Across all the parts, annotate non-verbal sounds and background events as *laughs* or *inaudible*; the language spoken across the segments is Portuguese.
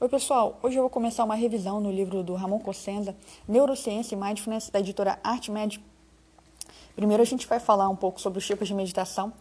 Oi, pessoal. Hoje eu vou começar uma revisão no livro do Ramon Cossenza, Neurociência e Mindfulness, da editora ArtMed. Primeiro a gente vai falar um pouco sobre os tipos de meditação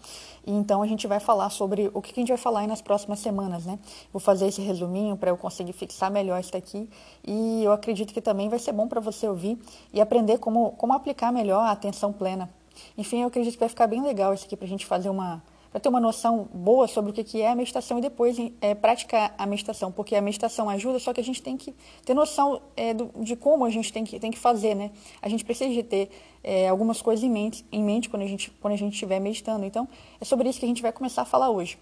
e então a gente vai falar sobre o que a gente vai falar aí nas próximas semanas, né? Vou fazer esse resuminho para eu conseguir fixar melhor isso daqui e eu acredito que também vai ser bom para você ouvir e aprender como, como aplicar melhor a atenção plena. Enfim, eu acredito que vai ficar bem legal isso aqui para a gente fazer uma para ter uma noção boa sobre o que é a meditação e depois é, praticar a meditação, porque a meditação ajuda, só que a gente tem que ter noção é, do, de como a gente tem que, tem que fazer, né? A gente precisa de ter é, algumas coisas em mente, em mente quando a gente quando a gente estiver meditando. Então, é sobre isso que a gente vai começar a falar hoje.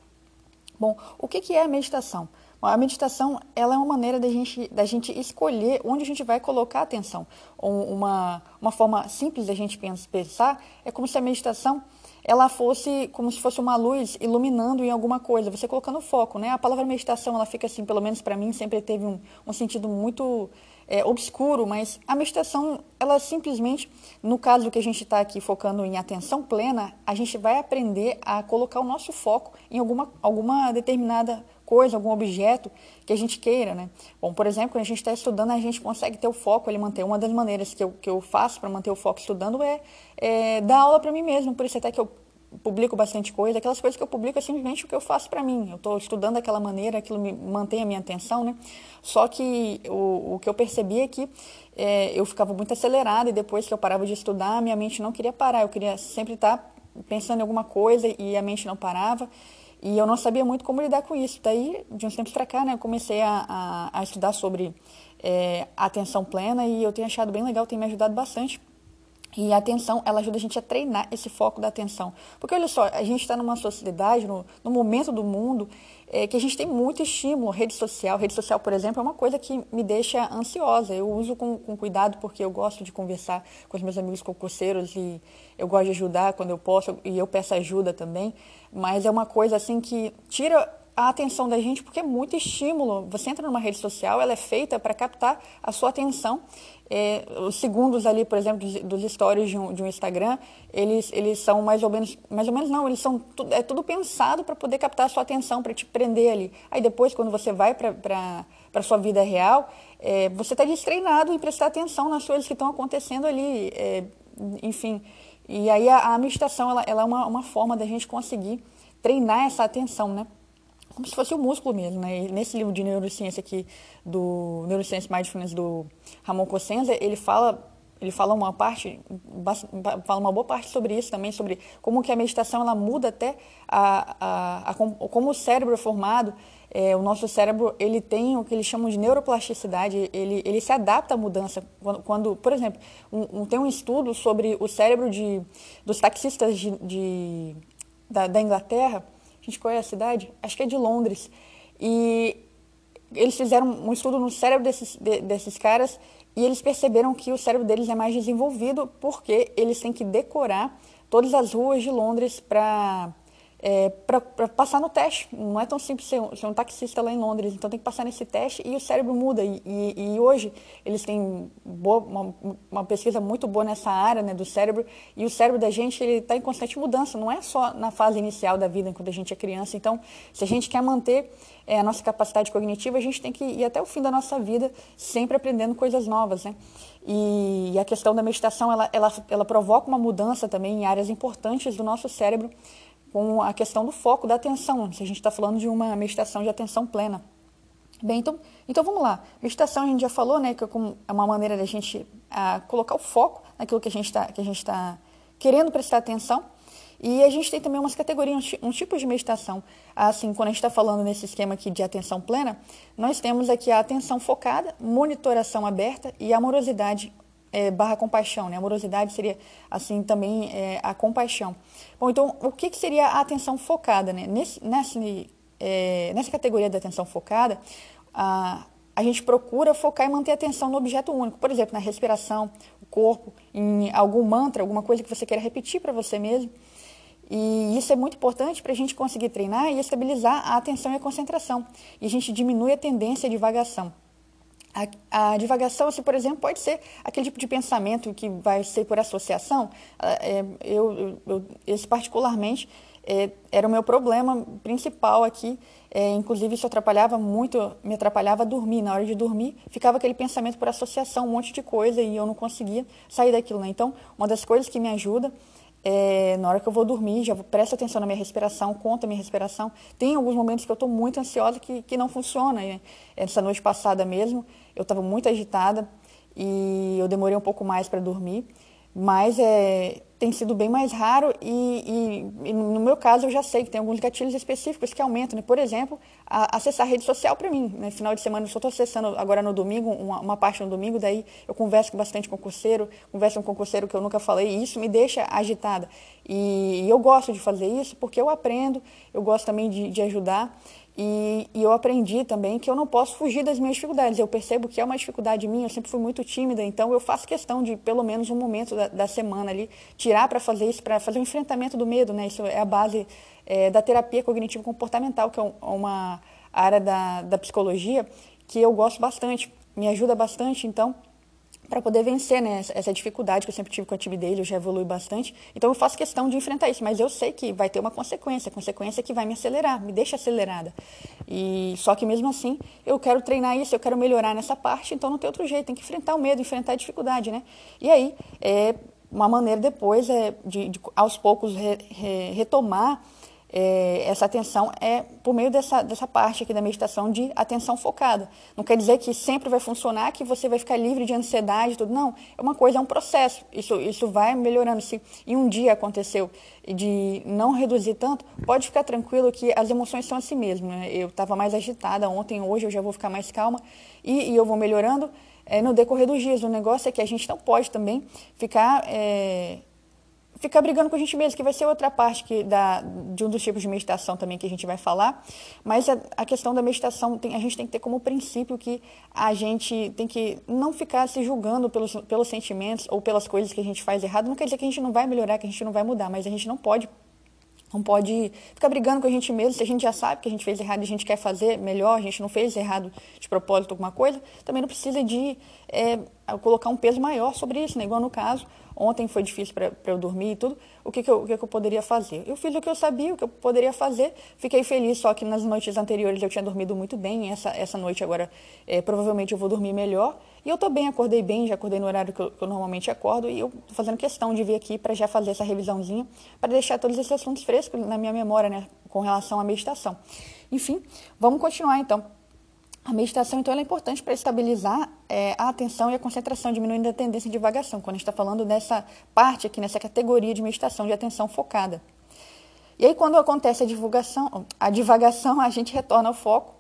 Bom, o que, que é a meditação? A meditação ela é uma maneira da gente, da gente escolher onde a gente vai colocar a atenção. Uma, uma forma simples da gente pensar é como se a meditação ela fosse como se fosse uma luz iluminando em alguma coisa, você colocando foco, né? A palavra meditação, ela fica assim, pelo menos para mim, sempre teve um, um sentido muito é, obscuro, mas a meditação, ela simplesmente, no caso que a gente está aqui focando em atenção plena, a gente vai aprender a colocar o nosso foco em alguma, alguma determinada coisa, algum objeto que a gente queira, né? Bom, por exemplo, quando a gente está estudando, a gente consegue ter o foco, ele manter. Uma das maneiras que eu, que eu faço para manter o foco estudando é, é dar aula para mim mesmo, por isso até que eu publico bastante coisa, aquelas coisas que eu publico é simplesmente o que eu faço para mim. Eu estou estudando daquela maneira, aquilo me mantém a minha atenção, né? Só que o, o que eu percebi é que é, eu ficava muito acelerada e depois que eu parava de estudar, minha mente não queria parar. Eu queria sempre estar tá pensando em alguma coisa e a mente não parava. E eu não sabia muito como lidar com isso. Daí, de uns tempos para cá, né, eu comecei a, a, a estudar sobre é, atenção plena e eu tenho achado bem legal, tem me ajudado bastante. E a atenção, ela ajuda a gente a treinar esse foco da atenção. Porque olha só, a gente está numa sociedade, no, no, momento do mundo, é, que a gente tem muito estímulo. Rede social, rede social, por exemplo, é uma coisa que me deixa ansiosa. Eu uso com, com cuidado porque eu gosto de conversar com os meus amigos concurseiros e eu gosto de ajudar quando eu posso e eu peço ajuda também. Mas é uma coisa assim que tira a atenção da gente porque é muito estímulo. Você entra numa rede social, ela é feita para captar a sua atenção. É, os segundos ali, por exemplo, dos, dos stories de um, de um, Instagram, eles, eles são mais ou menos, mais ou menos não, eles são é tudo pensado para poder captar a sua atenção, para te prender ali. Aí depois, quando você vai para a sua vida real, é, você está destreinado em prestar atenção nas coisas que estão acontecendo ali, é, enfim. E aí a, a meditação, ela, ela é uma, uma forma da gente conseguir treinar essa atenção, né? Como se fosse o músculo mesmo, né? E nesse livro de neurociência aqui do Neurociência Mindfulness do Ramon Cossenza, ele fala ele fala uma parte, fala uma boa parte sobre isso também, sobre como que a meditação ela muda até a, a, a como o cérebro é formado. É, o nosso cérebro ele tem o que eles chamam de neuroplasticidade, ele, ele se adapta à mudança. Quando, quando por exemplo, um, um, tem um estudo sobre o cérebro de, dos taxistas de, de da, da Inglaterra, gente conhece a cidade? Acho que é de Londres. E eles fizeram um estudo no cérebro desses, de, desses caras e eles perceberam que o cérebro deles é mais desenvolvido porque eles têm que decorar todas as ruas de Londres para é, para passar no teste. Não é tão simples ser um, ser um, taxista lá em Londres, então tem que passar nesse teste e o cérebro muda. E, e, e hoje eles têm boa, uma, uma, pesquisa muito boa nessa área né, do cérebro e o cérebro da gente está em constante mudança, não é só na fase inicial da vida, quando a gente é criança. Então, se a gente quer manter é, a nossa capacidade cognitiva, a gente tem que ir até o fim da nossa vida sempre aprendendo coisas novas. Né? E, e a questão da meditação, ela, ela, ela provoca uma mudança também em áreas importantes do nosso cérebro, com a questão do foco, da atenção, se a gente está falando de uma meditação de atenção plena. Bem, então, então vamos lá. Meditação a gente já falou, né, que é uma maneira da gente a, colocar o foco naquilo que a gente está tá querendo prestar atenção. E a gente tem também umas categorias, um tipo de meditação. Assim, quando a gente está falando nesse esquema aqui de atenção plena, nós temos aqui a atenção focada, monitoração aberta e amorosidade é, barra compaixão, né? Amorosidade seria, assim, também é, a compaixão. Bom, então, o que, que seria a atenção focada, né? Nesse, nesse, é, nessa categoria da atenção focada, a, a gente procura focar e manter a atenção no objeto único. Por exemplo, na respiração, o corpo, em algum mantra, alguma coisa que você queira repetir para você mesmo. E isso é muito importante para a gente conseguir treinar e estabilizar a atenção e a concentração. E a gente diminui a tendência de divagação. A, a, divagação, assim, por exemplo, pode ser aquele tipo de pensamento que vai ser por associação. Ah, é, eu, eu, esse particularmente, é, era o meu problema principal aqui. É, inclusive, isso atrapalhava muito, me atrapalhava a dormir. Na hora de dormir, ficava aquele pensamento por associação, um monte de coisa, e eu não conseguia sair daquilo. Né? Então, uma das coisas que me ajuda é, na hora que eu vou dormir, já presto atenção na minha respiração, conta a minha respiração. Tem alguns momentos que eu estou muito ansiosa que, que não funciona. Essa noite passada mesmo, eu estava muito agitada e eu demorei um pouco mais para dormir mas é, tem sido bem mais raro e, e, e, no meu caso eu já sei que tem alguns gatilhos específicos que aumentam, né? por exemplo, a, acessar a rede social para mim, né? final de semana eu só estou acessando agora no domingo, uma, uma, parte no domingo, daí eu converso bastante com concurseiro, converso com um concurseiro que eu nunca falei e isso me deixa agitada e, e eu gosto de fazer isso porque eu aprendo, eu gosto também de, de ajudar e, e, eu aprendi também que eu não posso fugir das minhas dificuldades. Eu percebo que é uma dificuldade minha, eu sempre fui muito tímida, então eu faço questão de, pelo menos um momento da, da semana ali, tirar para fazer isso, para fazer o um enfrentamento do medo. Né? Isso é a base é, da terapia cognitivo-comportamental, que é uma área da, da psicologia que eu gosto bastante, me ajuda bastante. Então, para poder vencer né, essa dificuldade que eu sempre tive com a timidez, eu já evolui bastante. Então eu faço questão de enfrentar isso, mas eu sei que vai ter uma consequência, consequência que vai me acelerar, me deixa acelerada. E só que mesmo assim, eu quero treinar isso, eu quero melhorar nessa parte, então não tem outro jeito, tem que enfrentar o medo, enfrentar a dificuldade, né? E aí, é uma maneira depois é de, de aos poucos re, re, retomar é, essa atenção é por meio dessa, dessa parte aqui da meditação de atenção focada. Não quer dizer que sempre vai funcionar, que você vai ficar livre de ansiedade e tudo. Não, é uma coisa, é um processo. Isso, isso vai melhorando. Se em um dia aconteceu de não reduzir tanto, pode ficar tranquilo que as emoções são assim mesmo. Né? Eu estava mais agitada ontem, hoje eu já vou ficar mais calma e, e eu vou melhorando é, no decorrer dos dias. O negócio é que a gente não pode também ficar... É, ficar brigando com a gente mesmo, que vai ser outra parte que da, de um dos tipos de meditação também que a gente vai falar. Mas a, a questão da meditação, tem, a gente tem que ter como princípio que a gente tem que não ficar se julgando pelos, pelos sentimentos ou pelas coisas que a gente faz errado. Não quer dizer que a gente não vai melhorar, que a gente não vai mudar, mas a gente não pode não pode ficar brigando com a gente mesmo. Se a gente já sabe que a gente fez errado e a gente quer fazer melhor, a gente não fez errado de propósito alguma coisa, também não precisa de é, colocar um peso maior sobre isso, né? igual no caso Ontem foi difícil para eu dormir e tudo. O que, que, eu, o que, que eu poderia fazer? Eu fiz o que eu sabia, o que eu poderia fazer. Fiquei feliz, só que nas noites anteriores eu tinha dormido muito bem. Essa, essa noite agora, é, provavelmente eu vou dormir melhor. E eu estou bem, acordei bem, já acordei no horário que eu, que eu normalmente acordo. E eu estou fazendo questão de vir aqui para já fazer essa revisãozinha, para deixar todos esses assuntos frescos na minha memória, né, com relação à meditação. Enfim, vamos continuar então. A meditação, então, é importante para estabilizar é, a atenção e a concentração, diminuindo a tendência de divagação, quando a gente está falando dessa parte aqui, nessa categoria de meditação de atenção focada. E aí, quando acontece a divulgação, a divagação, a gente retorna ao foco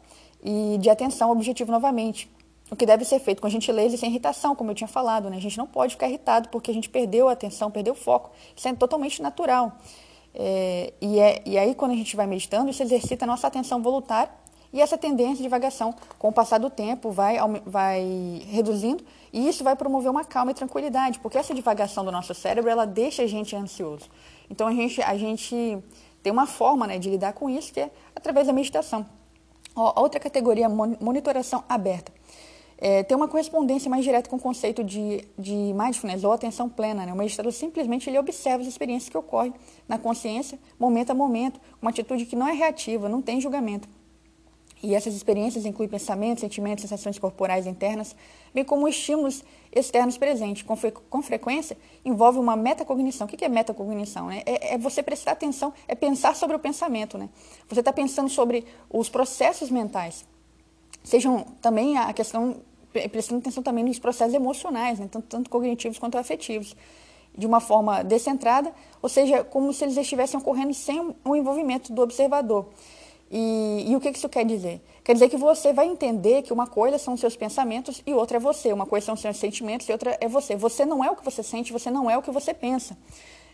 e de atenção ao objetivo novamente. O que deve ser feito com gentileza e sem irritação, como eu tinha falado. Né? A gente não pode ficar irritado porque a gente perdeu a atenção, perdeu o foco. Isso é totalmente natural. É, e, é, e aí, quando a gente vai meditando, isso exercita a nossa atenção voluntária e essa tendência de divagação, com o passar do tempo, vai, vai reduzindo e isso vai promover uma calma e tranquilidade, porque essa divagação do nosso cérebro, ela deixa a gente ansioso. Então, a gente, a gente tem uma forma né, de lidar com isso, que é através da meditação. Outra categoria, monitoração aberta. É, tem uma correspondência mais direta com o conceito de, de mindfulness ou atenção plena. Né? O meditador simplesmente ele observa as experiências que ocorrem na consciência, momento a momento, uma atitude que não é reativa, não tem julgamento. E essas experiências incluem pensamentos, sentimentos, sensações corporais internas, bem como estímulos externos presentes. Com, fre com frequência, envolve uma metacognição. O que é metacognição? Né? É, é, você prestar atenção, é pensar sobre o pensamento. Né? Você está pensando sobre os processos mentais. Sejam também a questão, prestando atenção também nos processos emocionais, né? tanto, tanto cognitivos quanto afetivos de uma forma descentrada, ou seja, como se eles estivessem ocorrendo sem o envolvimento do observador. E, e, o que isso quer dizer? Quer dizer que você vai entender que uma coisa são os seus pensamentos e outra é você. Uma coisa são os seus sentimentos e outra é você. Você não é o que você sente, você não é o que você pensa.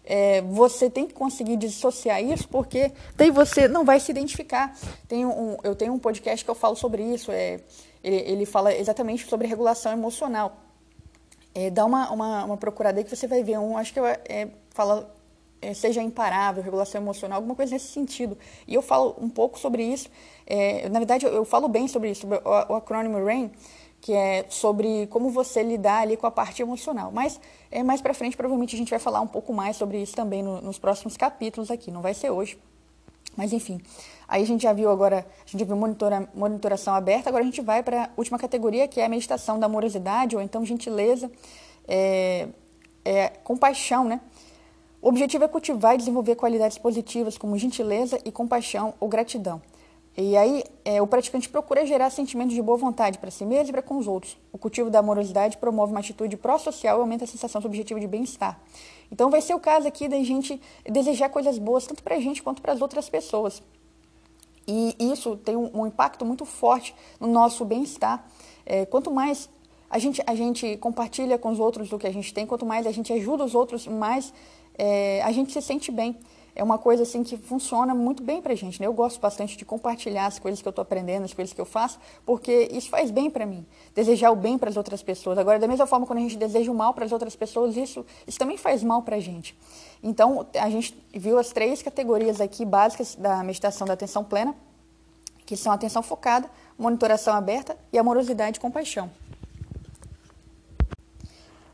É, você tem que conseguir dissociar isso, porque daí você não vai se identificar. Tem um, eu tenho um podcast que eu falo sobre isso. É, ele, ele fala exatamente sobre regulação emocional. É, dá uma, uma, uma procurada aí que você vai ver. Um, acho que eu, é, fala é, seja imparável, regulação emocional, alguma coisa nesse sentido. E eu falo um pouco sobre isso. É, na verdade, eu, eu, falo bem sobre isso, sobre o, o acrônimo RAIN, que é sobre como você lidar ali com a parte emocional. Mas é, mais para frente, provavelmente, a gente vai falar um pouco mais sobre isso também no, nos próximos capítulos aqui. Não vai ser hoje, Mas enfim, aí a gente já viu agora, a gente viu monitora, monitoração aberta, agora a gente vai para a última categoria, que é a meditação da amorosidade, ou então gentileza, é, é, compaixão, né? O objetivo é cultivar e desenvolver qualidades positivas como gentileza e compaixão ou gratidão. E aí, é, o praticante procura gerar sentimentos de boa vontade para si mesmo e para com os outros. O cultivo da amorosidade promove uma atitude pró-social e aumenta a sensação subjetiva de bem-estar. Então, vai ser o caso aqui da gente desejar coisas boas, tanto para a gente quanto para as outras pessoas. E isso tem um, um impacto muito forte no nosso bem-estar. É, quanto mais a gente, a gente compartilha com os outros do que a gente tem, quanto mais a gente ajuda os outros, mais é, a gente se sente bem é uma coisa assim que funciona muito bem para a gente. Né? Eu gosto bastante de compartilhar as coisas que eu estou aprendendo, as coisas que eu faço, porque isso faz bem para mim. Desejar o bem para as outras pessoas. Agora, da mesma forma, quando a gente deseja o mal para as outras pessoas, isso, isso também faz mal para a gente. Então, a gente viu as três categorias aqui básicas da meditação da atenção plena, que são atenção focada, monitoração aberta e amorosidade e compaixão.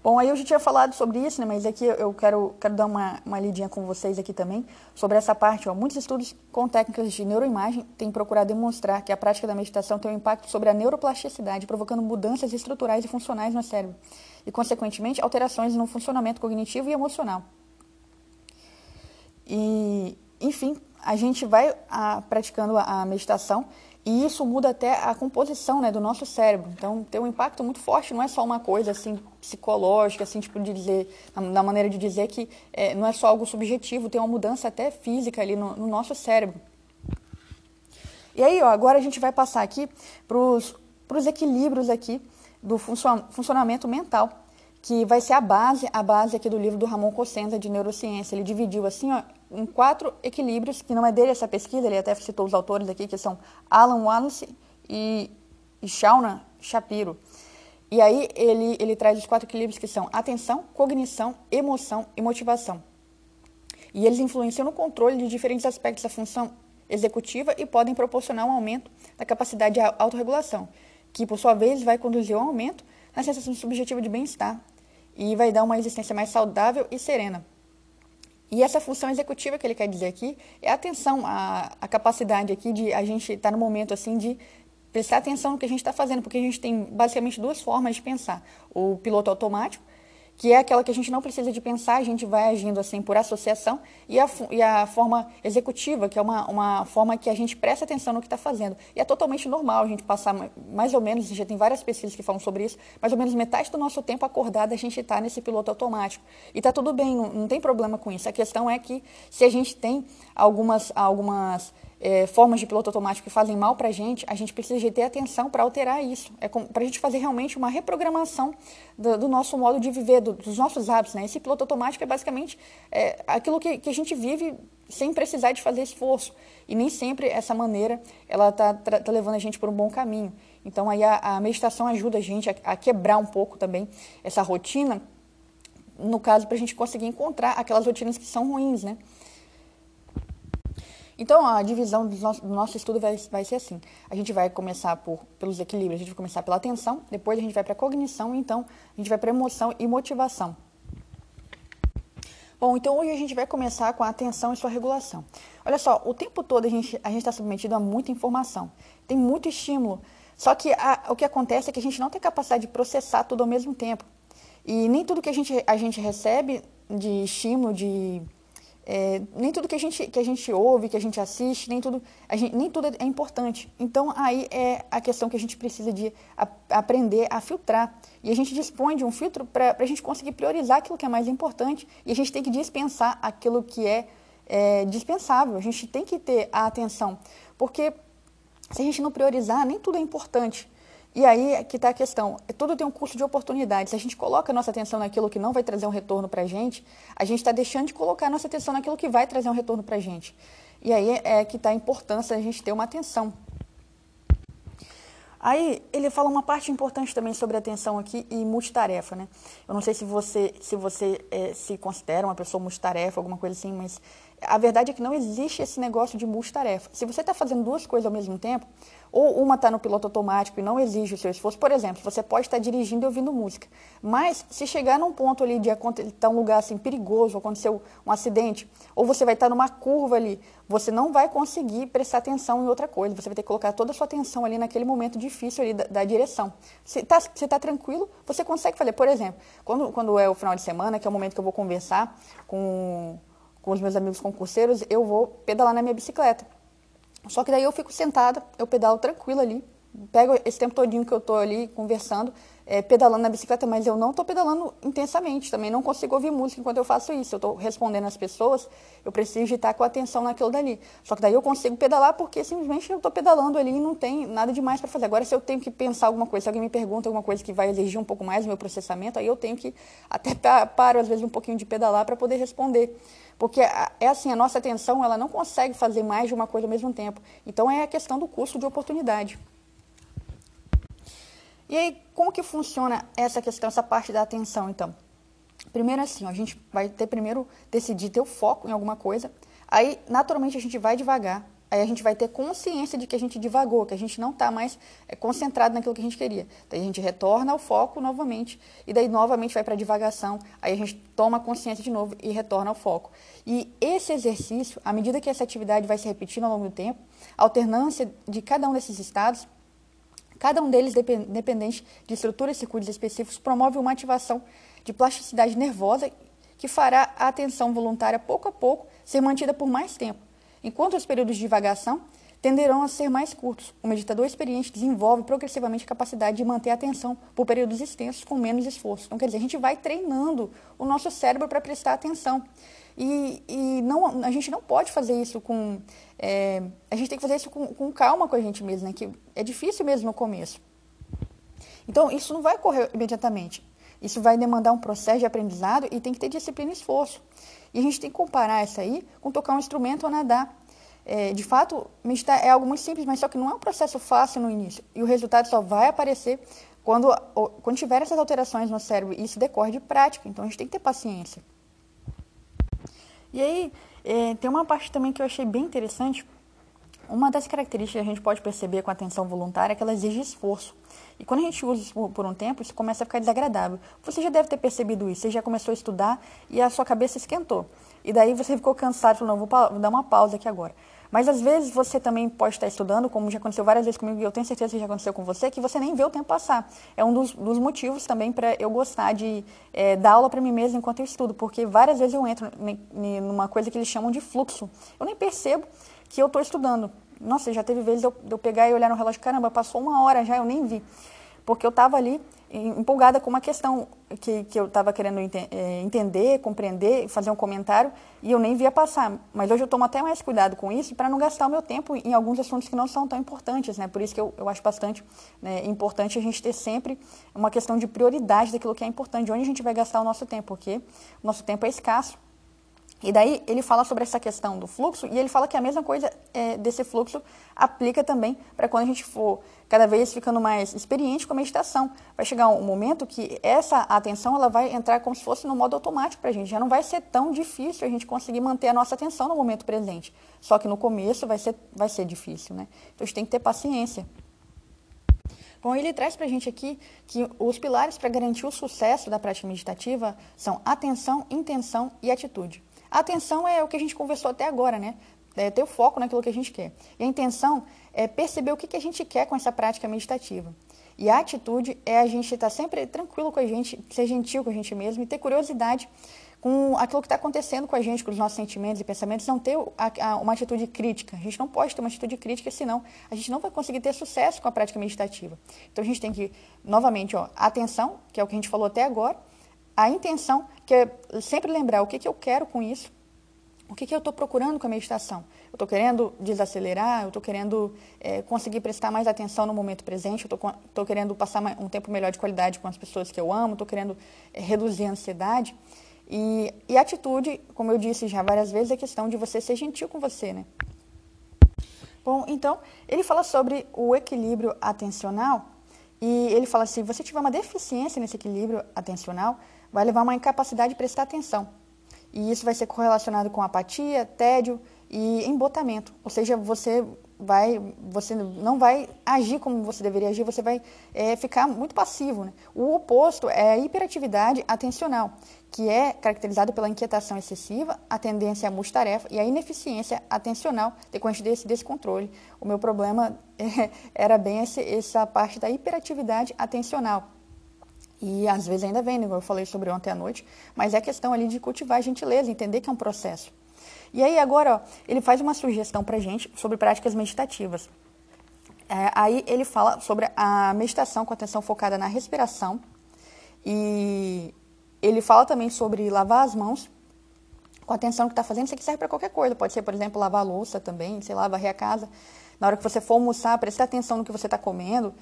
Bom, aí eu já tinha falado sobre isso, né, mas aqui eu quero, quero dar uma, uma lidinha com vocês aqui também sobre essa parte. Ó. Muitos estudos com técnicas de neuroimagem têm procurado demonstrar que a prática da meditação tem um impacto sobre a neuroplasticidade, provocando mudanças estruturais e funcionais no cérebro e, consequentemente, alterações no funcionamento cognitivo e emocional. E, enfim, a gente vai a, praticando a, a meditação e isso muda até a composição né, do nosso cérebro. Então, tem um impacto muito forte, não é só uma coisa assim psicológica, assim, tipo de dizer, na maneira de dizer que é, não é só algo subjetivo, tem uma mudança até física ali no, no nosso cérebro. E aí, ó, agora a gente vai passar aqui para os equilíbrios aqui do funcionamento mental, que vai ser a base, a base aqui do livro do Ramon Cossenza de neurociência. Ele dividiu assim, ó, em quatro equilíbrios, que não é dele essa pesquisa, ele até citou os autores aqui, que são Alan Wallace e, e Shauna Shapiro. E aí ele, ele traz os quatro equilíbrios que são atenção, cognição, emoção e motivação. E eles influenciam no controle de diferentes aspectos da função executiva e podem proporcionar um aumento da capacidade de autorregulação, que por sua vez vai conduzir ao aumento na sensação subjetiva de bem-estar e vai dar uma existência mais saudável e serena. E essa função executiva que ele quer dizer aqui é a atenção, a, a capacidade aqui de a gente estar tá no momento assim de prestar atenção no que a gente está fazendo, porque a gente tem basicamente duas formas de pensar: o piloto automático que é aquela que a gente não precisa de pensar, a gente vai agindo assim por associação, e a, e a forma executiva, que é uma, uma forma que a gente presta atenção no que está fazendo. E é totalmente normal a gente passar mais ou menos, já tem várias pesquisas que falam sobre isso, mais ou menos metade do nosso tempo acordado a gente está nesse piloto automático. E está tudo bem, não, não tem problema com isso. A questão é que se a gente tem algumas, algumas é, formas de piloto automático que fazem mal para a gente, a gente precisa de ter atenção para alterar isso. É para a gente fazer realmente uma reprogramação do, do nosso modo de viver, do, dos nossos hábitos. Né? Esse piloto automático é basicamente é, aquilo que, que a gente vive sem precisar de fazer esforço. E nem sempre essa maneira ela está tá levando a gente por um bom caminho. Então aí a, a meditação ajuda a gente a, a quebrar um pouco também essa rotina, no caso, para a gente conseguir encontrar aquelas rotinas que são ruins, né? Então, a divisão do nosso, do nosso estudo vai, vai ser assim. A gente vai começar por, pelos equilíbrios, a gente vai começar pela atenção, depois a gente vai para a cognição, então a gente vai para emoção e motivação. Bom, então hoje a gente vai começar com a atenção e sua regulação. Olha só, o tempo todo a gente a está submetido a muita informação, tem muito estímulo, só que a, o que acontece é que a gente não tem capacidade de processar tudo ao mesmo tempo. E nem tudo que a gente, a gente recebe de estímulo, de é, nem tudo que a, gente, que a gente ouve, que a gente assiste, nem tudo, gente, nem tudo é importante. Então, aí é a questão que a gente precisa de a, aprender a filtrar. E a gente dispõe de um filtro para a gente conseguir priorizar aquilo que é mais importante e a gente tem que dispensar aquilo que é, é dispensável. A gente tem que ter a atenção, porque se a gente não priorizar, nem tudo é importante. E aí é que está a questão. É, tudo tem um custo de oportunidade. Se a gente coloca a nossa atenção naquilo que não vai trazer um retorno para a gente, a gente está deixando de colocar a nossa atenção naquilo que vai trazer um retorno para a gente. E aí é que está a importância da gente ter uma atenção. Aí ele fala uma parte importante também sobre atenção aqui e multitarefa, né? Eu não sei se você se você é, se considera uma pessoa multitarefa, alguma coisa assim, mas A verdade é que não existe esse negócio de multitarefa. Se você está fazendo duas coisas ao mesmo tempo, ou uma está no piloto automático e não exige o seu esforço, por exemplo, você pode estar dirigindo e ouvindo música, mas se chegar num ponto ali de estar tá um lugar assim perigoso, aconteceu um acidente, ou você vai estar numa curva ali, você não vai conseguir prestar atenção em outra coisa, você vai ter que colocar toda a sua atenção ali naquele momento difícil ali da, da direção. Se está tá tranquilo, você consegue fazer. Por exemplo, quando, quando é o final de semana, que é o momento que eu vou conversar com, com os meus amigos concurseiros, eu vou pedalar na minha bicicleta. Só que daí eu fico sentada, eu pedalo tranquilo ali, pego esse tempo todinho que eu estou ali conversando, é, pedalando na bicicleta, mas eu não estou pedalando intensamente, também não consigo ouvir música enquanto eu faço isso. Eu estou respondendo às pessoas, eu preciso estar com atenção naquilo dali. Só que daí eu consigo pedalar porque simplesmente eu estou pedalando ali e não tem nada demais para fazer. Agora, se eu tenho que pensar alguma coisa, se alguém me pergunta alguma coisa que vai exigir um pouco mais do meu processamento, aí eu tenho que até *laughs* paro às vezes um pouquinho de pedalar para poder responder. Porque é assim, a nossa atenção ela não consegue fazer mais de uma coisa ao mesmo tempo. Então é a questão do custo de oportunidade. E aí, como que funciona essa questão, essa parte da atenção, então? Primeiro assim, ó, a gente vai ter primeiro decidir ter o foco em alguma coisa, aí naturalmente a gente vai devagar, aí a gente vai ter consciência de que a gente divagou, que a gente não está mais é, concentrado naquilo que a gente queria. Daí a gente retorna ao foco novamente, e daí novamente vai para a divagação, aí a gente toma consciência de novo e retorna ao foco. E esse exercício, à medida que essa atividade vai se repetindo ao longo do tempo, a alternância de cada um desses estados Cada um deles, dependente de estruturas e circuitos específicos, promove uma ativação de plasticidade nervosa que fará a atenção voluntária, pouco a pouco, ser mantida por mais tempo, enquanto os períodos de divagação tenderão a ser mais curtos. O meditador experiente desenvolve progressivamente a capacidade de manter a atenção por períodos extensos com menos esforço. Então, quer dizer, a gente vai treinando o nosso cérebro para prestar atenção. E, e não, a gente não pode fazer isso com. É, a gente tem que fazer isso com, com calma com a gente mesmo, né? Que é difícil mesmo no começo. Então, isso não vai ocorrer imediatamente. Isso vai demandar um processo de aprendizado e tem que ter disciplina e esforço. E a gente tem que comparar isso aí com tocar um instrumento ou nadar. É, de fato, meditar é algo muito simples, mas só que não é um processo fácil no início. E o resultado só vai aparecer quando, quando tiver essas alterações no cérebro. E isso decorre de prática. Então, a gente tem que ter paciência. E aí, é, tem uma parte também que eu achei bem interessante. Uma das características que a gente pode perceber com a atenção voluntária é que ela exige esforço. E quando a gente usa isso por um tempo, isso começa a ficar desagradável. Você já deve ter percebido isso, você já começou a estudar e a sua cabeça esquentou. E daí você ficou cansado e falou, não, vou dar uma pausa aqui agora. Mas às vezes você também pode estar estudando, como já aconteceu várias vezes comigo, e eu tenho certeza que já aconteceu com você, que você nem vê o tempo passar. É um dos, dos motivos também para eu gostar de é, dar aula para mim mesma enquanto eu estudo, porque várias vezes eu entro numa coisa que eles chamam de fluxo. Eu nem percebo que eu estou estudando. Nossa, já teve vezes eu, eu pegar e olhar no relógio, caramba, passou uma hora já, eu nem vi. Porque eu estava ali empolgada com uma questão que, que eu estava querendo ente é, entender, compreender, fazer um comentário, e eu nem via passar. Mas hoje eu tomo até mais cuidado com isso para não gastar o meu tempo em alguns assuntos que não são tão importantes. Né? Por isso que eu, eu acho bastante né, importante a gente ter sempre uma questão de prioridade daquilo que é importante, de onde a gente vai gastar o nosso tempo, porque o nosso tempo é escasso. E daí ele fala sobre essa questão do fluxo e ele fala que a mesma coisa é, desse fluxo aplica também para quando a gente for cada vez ficando mais experiente com a meditação. Vai chegar um momento que essa atenção ela vai entrar como se fosse no modo automático para a gente. Já não vai ser tão difícil a gente conseguir manter a nossa atenção no momento presente. Só que no começo vai ser, vai ser difícil, né? Então a gente tem que ter paciência. Bom, ele traz para a gente aqui que os pilares para garantir o sucesso da prática meditativa são atenção, intenção e atitude. A atenção é o que a gente conversou até agora, né? É ter o foco naquilo que a gente quer. E a intenção é perceber o que, a gente quer com essa prática meditativa. E a atitude é a gente estar sempre tranquilo com a gente, ser gentil com a gente mesmo e ter curiosidade com aquilo que está acontecendo com a gente, com os nossos sentimentos e pensamentos, não ter uma atitude crítica. A gente não pode ter uma atitude crítica, senão a gente não vai conseguir ter sucesso com a prática meditativa. Então a gente tem que, novamente, ó, atenção, que é o que a gente falou até agora, a intenção, que é sempre lembrar o que, que eu quero com isso, o que, que eu estou procurando com a meditação. Eu estou querendo desacelerar, eu estou querendo é, conseguir prestar mais atenção no momento presente, eu estou querendo passar um tempo melhor de qualidade com as pessoas que eu amo, estou querendo é, reduzir a ansiedade. E, e a atitude, como eu disse já várias vezes, é questão de você ser gentil com você, né? Bom, então, ele fala sobre o equilíbrio atencional e ele fala assim, se você tiver uma deficiência nesse equilíbrio atencional, vai levar a uma incapacidade de prestar atenção. e isso vai ser correlacionado com apatia, tédio e embotamento. Ou seja, você vai, você não vai agir como você deveria agir, você vai é, ficar muito passivo. Né? O oposto é a hiperatividade atencional, que é caracterizada pela inquietação excessiva, a tendência à multitarefa e a ineficiência atencional decorrente desse descontrole. O meu problema é, *laughs* era bem esse, essa parte da hiperatividade atencional. E às vezes ainda vem, como eu falei sobre ontem à noite, mas é questão ali de cultivar a gentileza, entender que é um processo. E aí agora ó, ele faz uma sugestão para gente sobre práticas meditativas. É, aí ele fala sobre a meditação com atenção focada na respiração e ele fala também sobre lavar as mãos com atenção que está fazendo. Isso aqui serve para qualquer coisa. Pode ser, por exemplo, lavar a louça também, sei lá, varrer a casa. Na hora que você for almoçar, prestar atenção no que você está comendo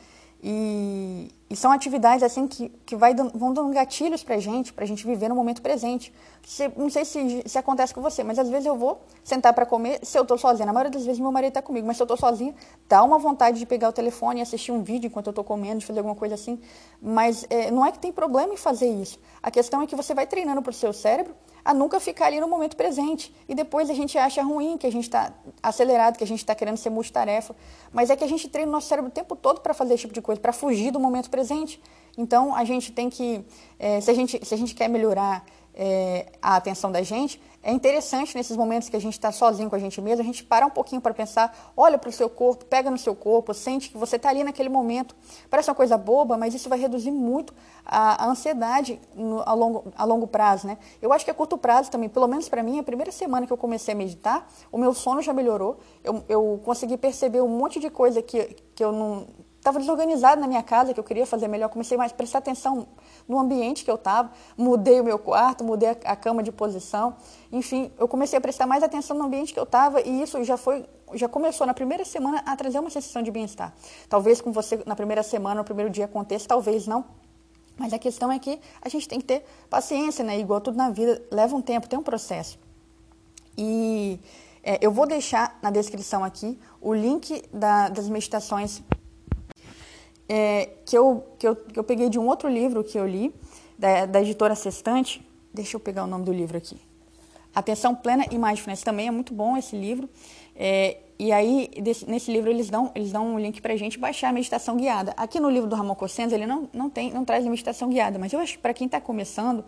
e, e, são atividades assim que, que vai, vão dando gatilhos para a gente, para a gente viver no momento presente. Se, não sei se, se acontece com você, mas às vezes eu vou sentar para comer, se eu estou sozinha, na maioria das vezes meu marido está comigo, mas se eu estou sozinha, dá uma vontade de pegar o telefone e assistir um vídeo enquanto eu estou comendo, de fazer alguma coisa assim. Mas é, não é que tem problema em fazer isso. A questão é que você vai treinando para o seu cérebro a nunca ficar ali no momento presente. E depois a gente acha ruim que a gente está acelerado, que a gente está querendo ser multitarefa. Mas é que a gente treina o nosso cérebro o tempo todo para fazer esse tipo de coisa, para fugir do momento presente. Então a gente tem que, é, se, a gente, se a gente quer melhorar é, a atenção da gente, é interessante nesses momentos que a gente está sozinho com a gente mesmo, a gente parar um pouquinho para pensar, olha para o seu corpo, pega no seu corpo, sente que você está ali naquele momento. Parece uma coisa boba, mas isso vai reduzir muito a, a ansiedade no, a, longo, a longo prazo. Né? Eu acho que a curto prazo também, pelo menos para mim, a primeira semana que eu comecei a meditar, o meu sono já melhorou, eu, eu consegui perceber um monte de coisa que, que eu não estava desorganizado na minha casa, que eu queria fazer melhor, comecei mais a prestar atenção no ambiente que eu estava, mudei o meu quarto, mudei a, cama de posição, enfim, eu comecei a prestar mais atenção no ambiente que eu estava e isso já foi, já começou na primeira semana a trazer uma sensação de bem-estar. Talvez com você na primeira semana, no primeiro dia aconteça, talvez não, mas a questão é que a gente tem que ter paciência, né? Igual tudo na vida, leva um tempo, tem um processo. E é, eu vou deixar na descrição aqui o link da, das meditações é, que, eu, que, eu, que eu peguei de um outro livro que eu li, da, da editora Sextante. Deixa eu pegar o nome do livro aqui. Atenção Plena e Mindfulness. Também é muito bom esse livro. É, e aí, desse, nesse livro, eles dão, eles dão um link para gente baixar a meditação guiada. Aqui no livro do Ramon ele não, não, tem, não traz meditação guiada, mas eu acho que para quem está começando,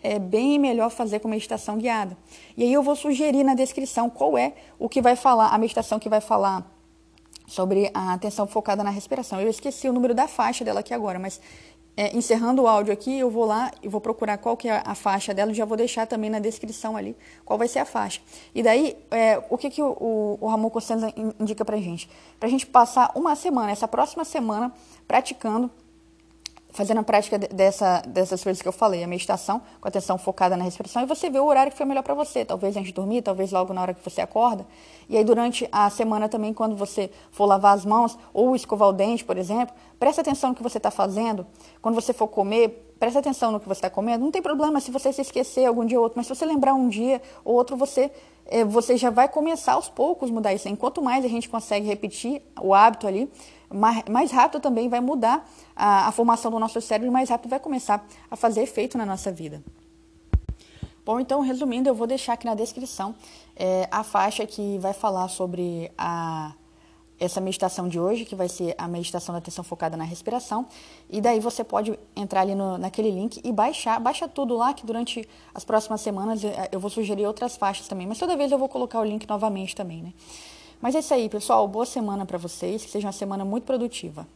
é bem melhor fazer com meditação guiada. E aí eu vou sugerir na descrição qual é o que vai falar, a meditação que vai falar sobre a atenção focada na respiração. Eu esqueci o número da faixa dela aqui agora, mas é, encerrando o áudio aqui, eu vou lá e vou procurar qual que é a faixa dela e já vou deixar também na descrição ali qual vai ser a faixa. E daí, é, o que, que o, o, o Ramon Costanza indica pra gente? Pra gente passar uma semana, essa próxima semana, praticando fazendo a prática dessa, dessas coisas que eu falei, a meditação com atenção focada na respiração, e você vê o horário que foi melhor para você, talvez antes de dormir, talvez logo na hora que você acorda. E aí durante a semana também, quando você for lavar as mãos ou escovar o dente, por exemplo, preste atenção no que você está fazendo. Quando você for comer, preste atenção no que você está comendo. Não tem problema se você se esquecer algum dia ou outro, mas se você lembrar um dia ou outro, você, é, você já vai começar aos poucos mudar isso. Enquanto mais a gente consegue repetir o hábito ali, mais, rápido também vai mudar a, a formação do nosso cérebro e mais rápido vai começar a fazer efeito na nossa vida. Bom, então, resumindo, eu vou deixar aqui na descrição é, a faixa que vai falar sobre a, essa meditação de hoje, que vai ser a meditação da atenção focada na respiração. E daí você pode entrar ali no, naquele link e baixar, baixa tudo lá, que durante as próximas semanas é, eu vou sugerir outras faixas também. Mas toda vez eu vou colocar o link novamente também, né? Mas é isso aí, pessoal. Boa semana para vocês. Que seja uma semana muito produtiva.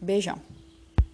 Beijão.